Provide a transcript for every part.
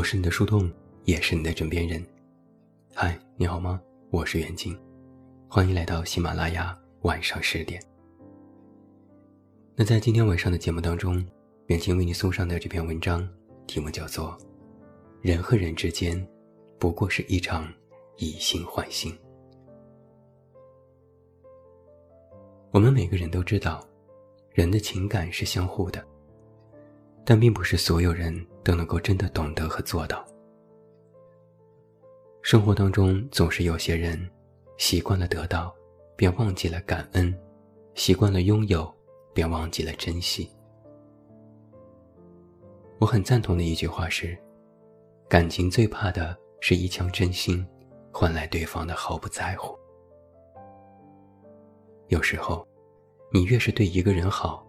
我是你的树洞，也是你的枕边人。嗨，你好吗？我是袁静，欢迎来到喜马拉雅晚上十点。那在今天晚上的节目当中，袁静为你送上的这篇文章，题目叫做《人和人之间不过是一场以心换心》。我们每个人都知道，人的情感是相互的。但并不是所有人都能够真的懂得和做到。生活当中总是有些人，习惯了得到，便忘记了感恩；习惯了拥有，便忘记了珍惜。我很赞同的一句话是：感情最怕的是一腔真心，换来对方的毫不在乎。有时候，你越是对一个人好，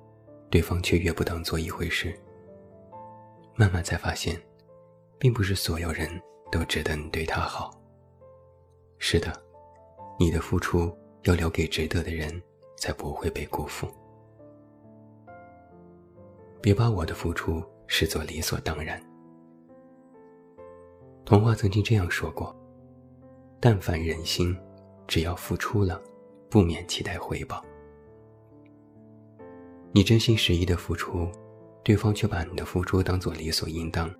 对方却越不当做一回事。慢慢才发现，并不是所有人都值得你对他好。是的，你的付出要留给值得的人，才不会被辜负。别把我的付出视作理所当然。童话曾经这样说过：“但凡人心，只要付出了，不免期待回报。”你真心实意的付出。对方却把你的付出当作理所应当，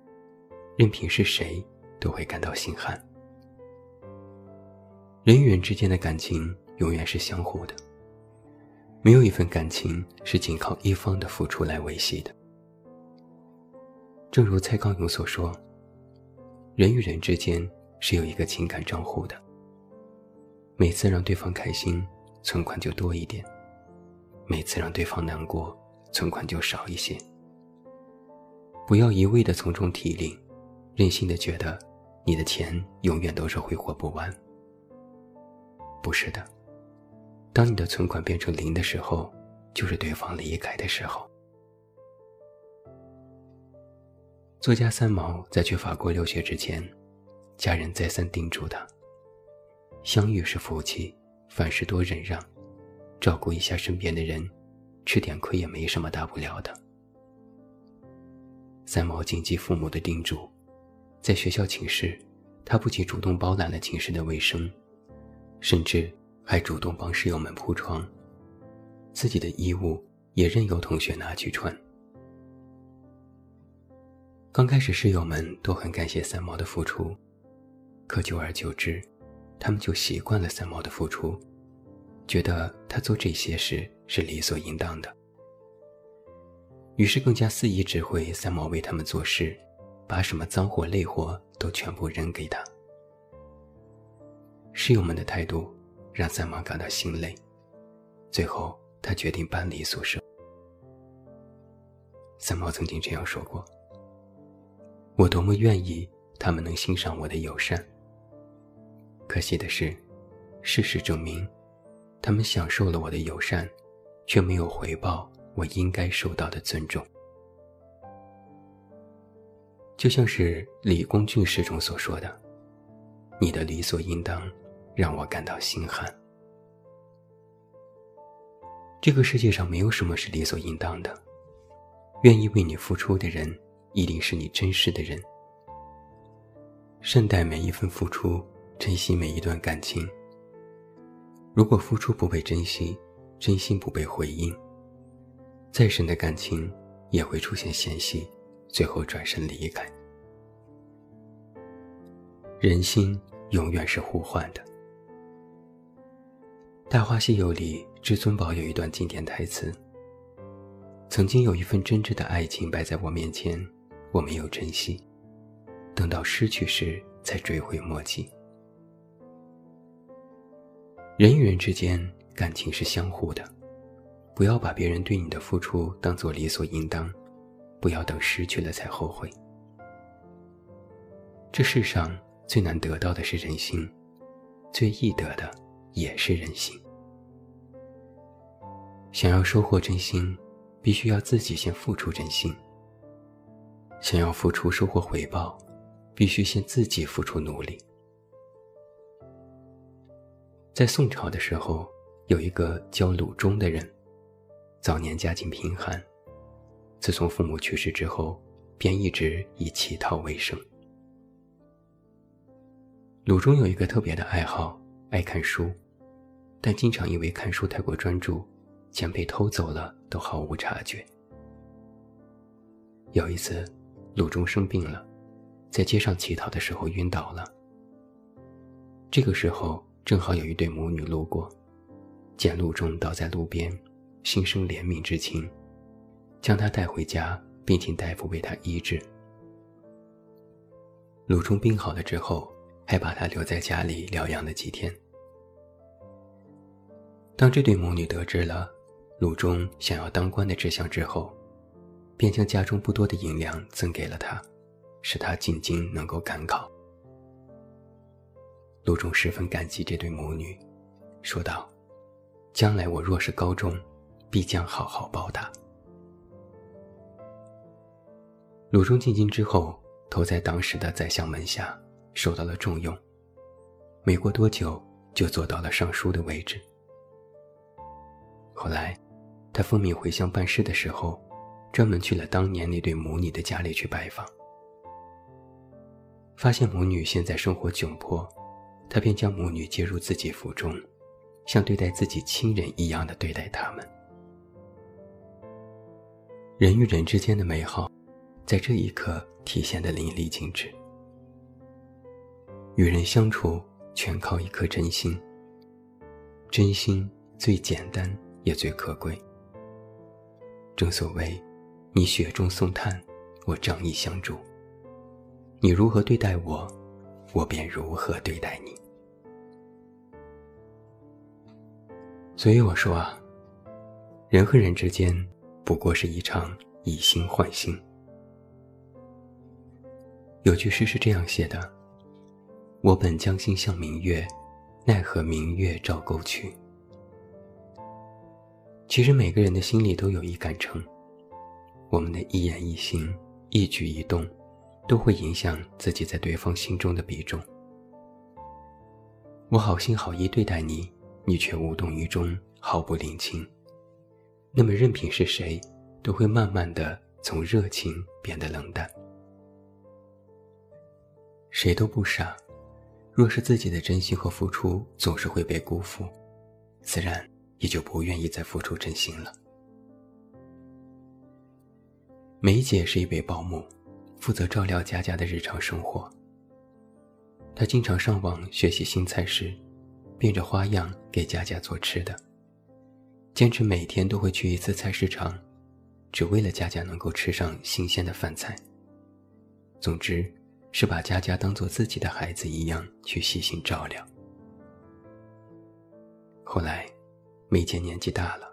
任凭是谁都会感到心寒。人与人之间的感情永远是相互的，没有一份感情是仅靠一方的付出来维系的。正如蔡康永所说：“人与人之间是有一个情感账户的，每次让对方开心，存款就多一点；每次让对方难过，存款就少一些。”不要一味的从中提领，任性的觉得你的钱永远都是挥霍不完。不是的，当你的存款变成零的时候，就是对方离开的时候。作家三毛在去法国留学之前，家人再三叮嘱他：相遇是福气，凡事多忍让，照顾一下身边的人，吃点亏也没什么大不了的。三毛谨记父母的叮嘱，在学校寝室，他不仅主动包揽了寝室的卫生，甚至还主动帮室友们铺床，自己的衣物也任由同学拿去穿。刚开始，室友们都很感谢三毛的付出，可久而久之，他们就习惯了三毛的付出，觉得他做这些事是理所应当的。于是更加肆意指挥三毛为他们做事，把什么脏活累活都全部扔给他。室友们的态度让三毛感到心累，最后他决定搬离宿舍。三毛曾经这样说过：“我多么愿意他们能欣赏我的友善，可惜的是，事实证明，他们享受了我的友善，却没有回报。”我应该受到的尊重，就像是李公俊诗中所说的：“你的理所应当，让我感到心寒。”这个世界上没有什么是理所应当的，愿意为你付出的人，一定是你珍视的人。善待每一份付出，珍惜每一段感情。如果付出不被珍惜，真心不被回应。再深的感情也会出现嫌隙，最后转身离开。人心永远是互换的。《大话西游》里，至尊宝有一段经典台词：“曾经有一份真挚的爱情摆在我面前，我没有珍惜，等到失去时才追悔莫及。”人与人之间感情是相互的。不要把别人对你的付出当做理所应当，不要等失去了才后悔。这世上最难得到的是人心，最易得的也是人心。想要收获真心，必须要自己先付出真心；想要付出收获回报，必须先自己付出努力。在宋朝的时候，有一个叫鲁中的人。早年家境贫寒，自从父母去世之后，便一直以乞讨为生。鲁中有一个特别的爱好，爱看书，但经常因为看书太过专注，钱被偷走了都毫无察觉。有一次，鲁中生病了，在街上乞讨的时候晕倒了。这个时候正好有一对母女路过，见鲁中倒在路边，心生怜悯之情，将他带回家，并请大夫为他医治。鲁中病好了之后。还把他留在家里疗养了几天。当这对母女得知了鲁中想要当官的志向之后，便将家中不多的银两赠给了他，使他进京能够赶考。鲁中十分感激这对母女，说道：“将来我若是高中，必将好好报答。”鲁中进京之后，投在当时的宰相门下。受到了重用，没过多久就做到了尚书的位置。后来，他奉命回乡办事的时候，专门去了当年那对母女的家里去拜访。发现母女现在生活窘迫，他便将母女接入自己府中，像对待自己亲人一样的对待他们。人与人之间的美好，在这一刻体现的淋漓尽致。与人相处，全靠一颗真心。真心最简单，也最可贵。正所谓，你雪中送炭，我仗义相助。你如何对待我，我便如何对待你。所以我说啊，人和人之间，不过是一场以心换心。有句诗是这样写的。我本将心向明月，奈何明月照沟渠。其实每个人的心里都有一杆秤，我们的一言一行、一举一动，都会影响自己在对方心中的比重。我好心好意对待你，你却无动于衷，毫不领情，那么任凭是谁，都会慢慢的从热情变得冷淡。谁都不傻。若是自己的真心和付出总是会被辜负，自然也就不愿意再付出真心了。梅姐是一位保姆，负责照料佳佳的日常生活。她经常上网学习新菜式，变着花样给佳佳做吃的，坚持每天都会去一次菜市场，只为了佳佳能够吃上新鲜的饭菜。总之。是把佳佳当做自己的孩子一样去细心照料。后来，梅姐年纪大了，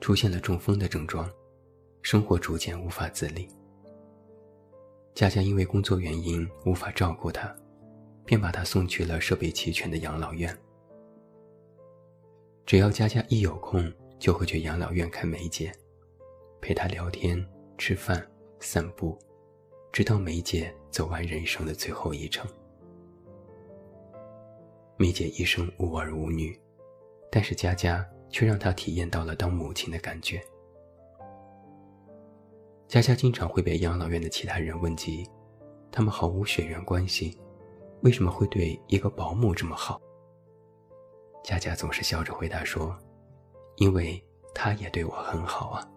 出现了中风的症状，生活逐渐无法自理。佳佳因为工作原因无法照顾她，便把她送去了设备齐全的养老院。只要佳佳一有空，就会去养老院看梅姐，陪她聊天、吃饭、散步。直到梅姐走完人生的最后一程。梅姐一生无儿无女，但是佳佳却让她体验到了当母亲的感觉。佳佳经常会被养老院的其他人问及，他们毫无血缘关系，为什么会对一个保姆这么好？佳佳总是笑着回答说：“因为他也对我很好啊。”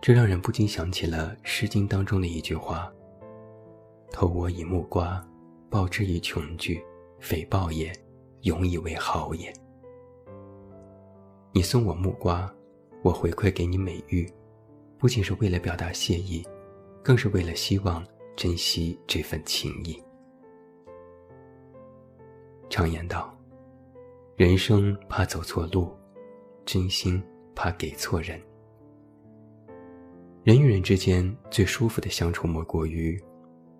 这让人不禁想起了《诗经》当中的一句话：“投我以木瓜，报之以琼琚，匪报也，永以为好也。”你送我木瓜，我回馈给你美玉，不仅是为了表达谢意，更是为了希望珍惜这份情谊。常言道：“人生怕走错路，真心怕给错人。”人与人之间最舒服的相处，莫过于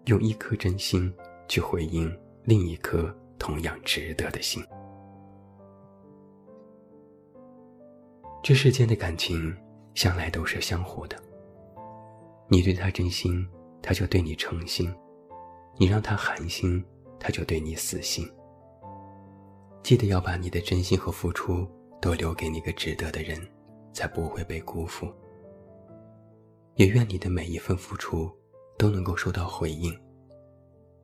用一颗真心去回应另一颗同样值得的心。这世间的感情向来都是相互的，你对他真心，他就对你诚心；你让他寒心，他就对你死心。记得要把你的真心和付出都留给那个值得的人，才不会被辜负。也愿你的每一份付出都能够收到回应，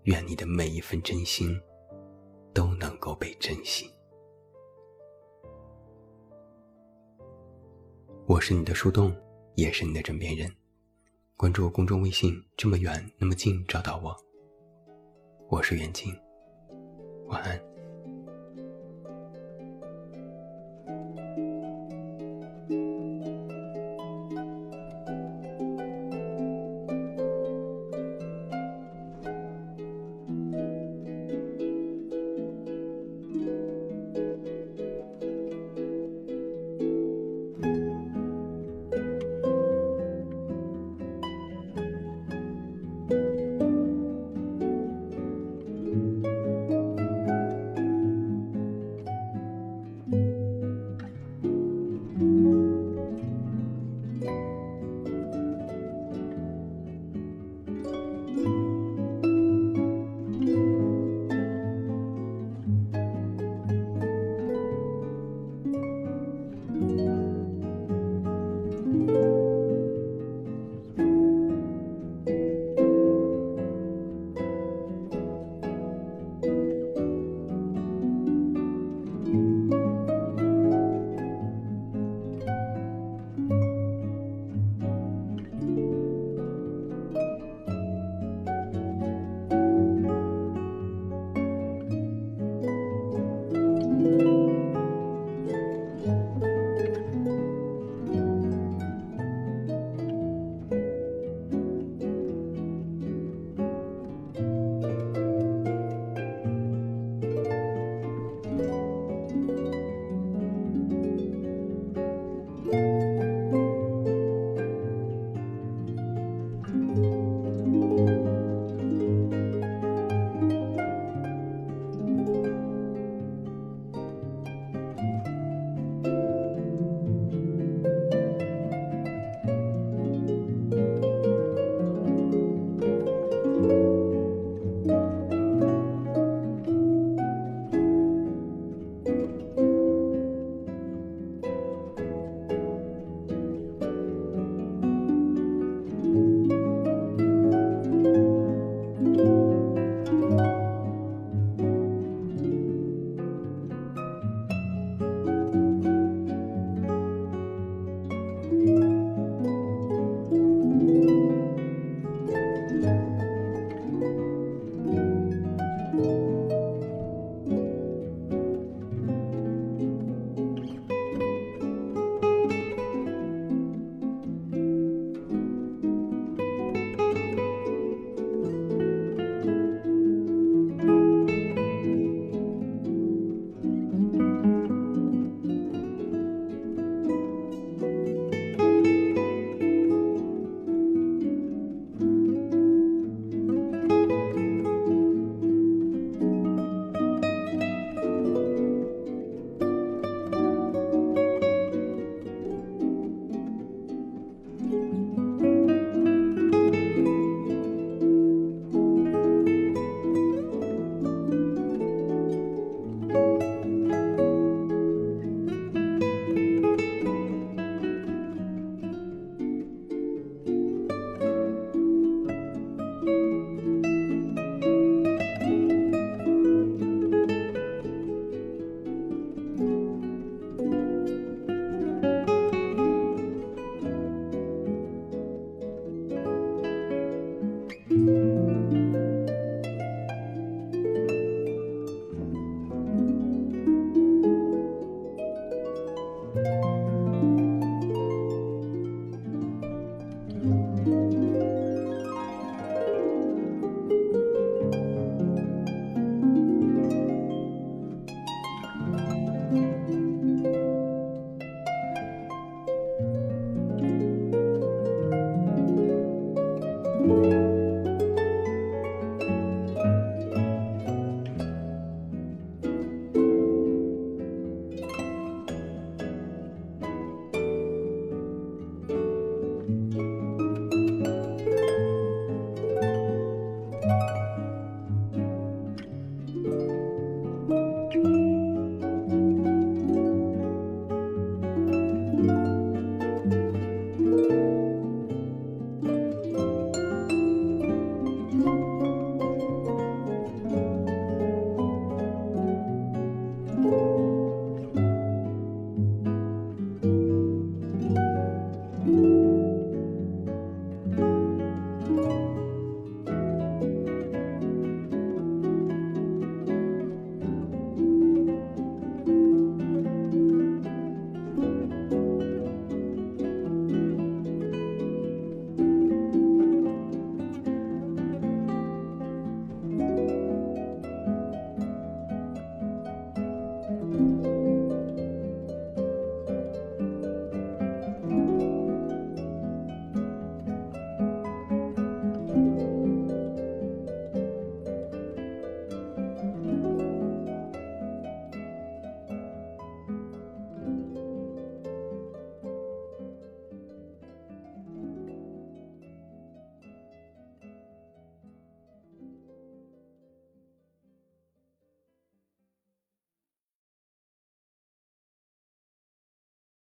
愿你的每一份真心都能够被珍惜。我是你的树洞，也是你的枕边人。关注公众微信，这么远那么近，找到我。我是袁静，晚安。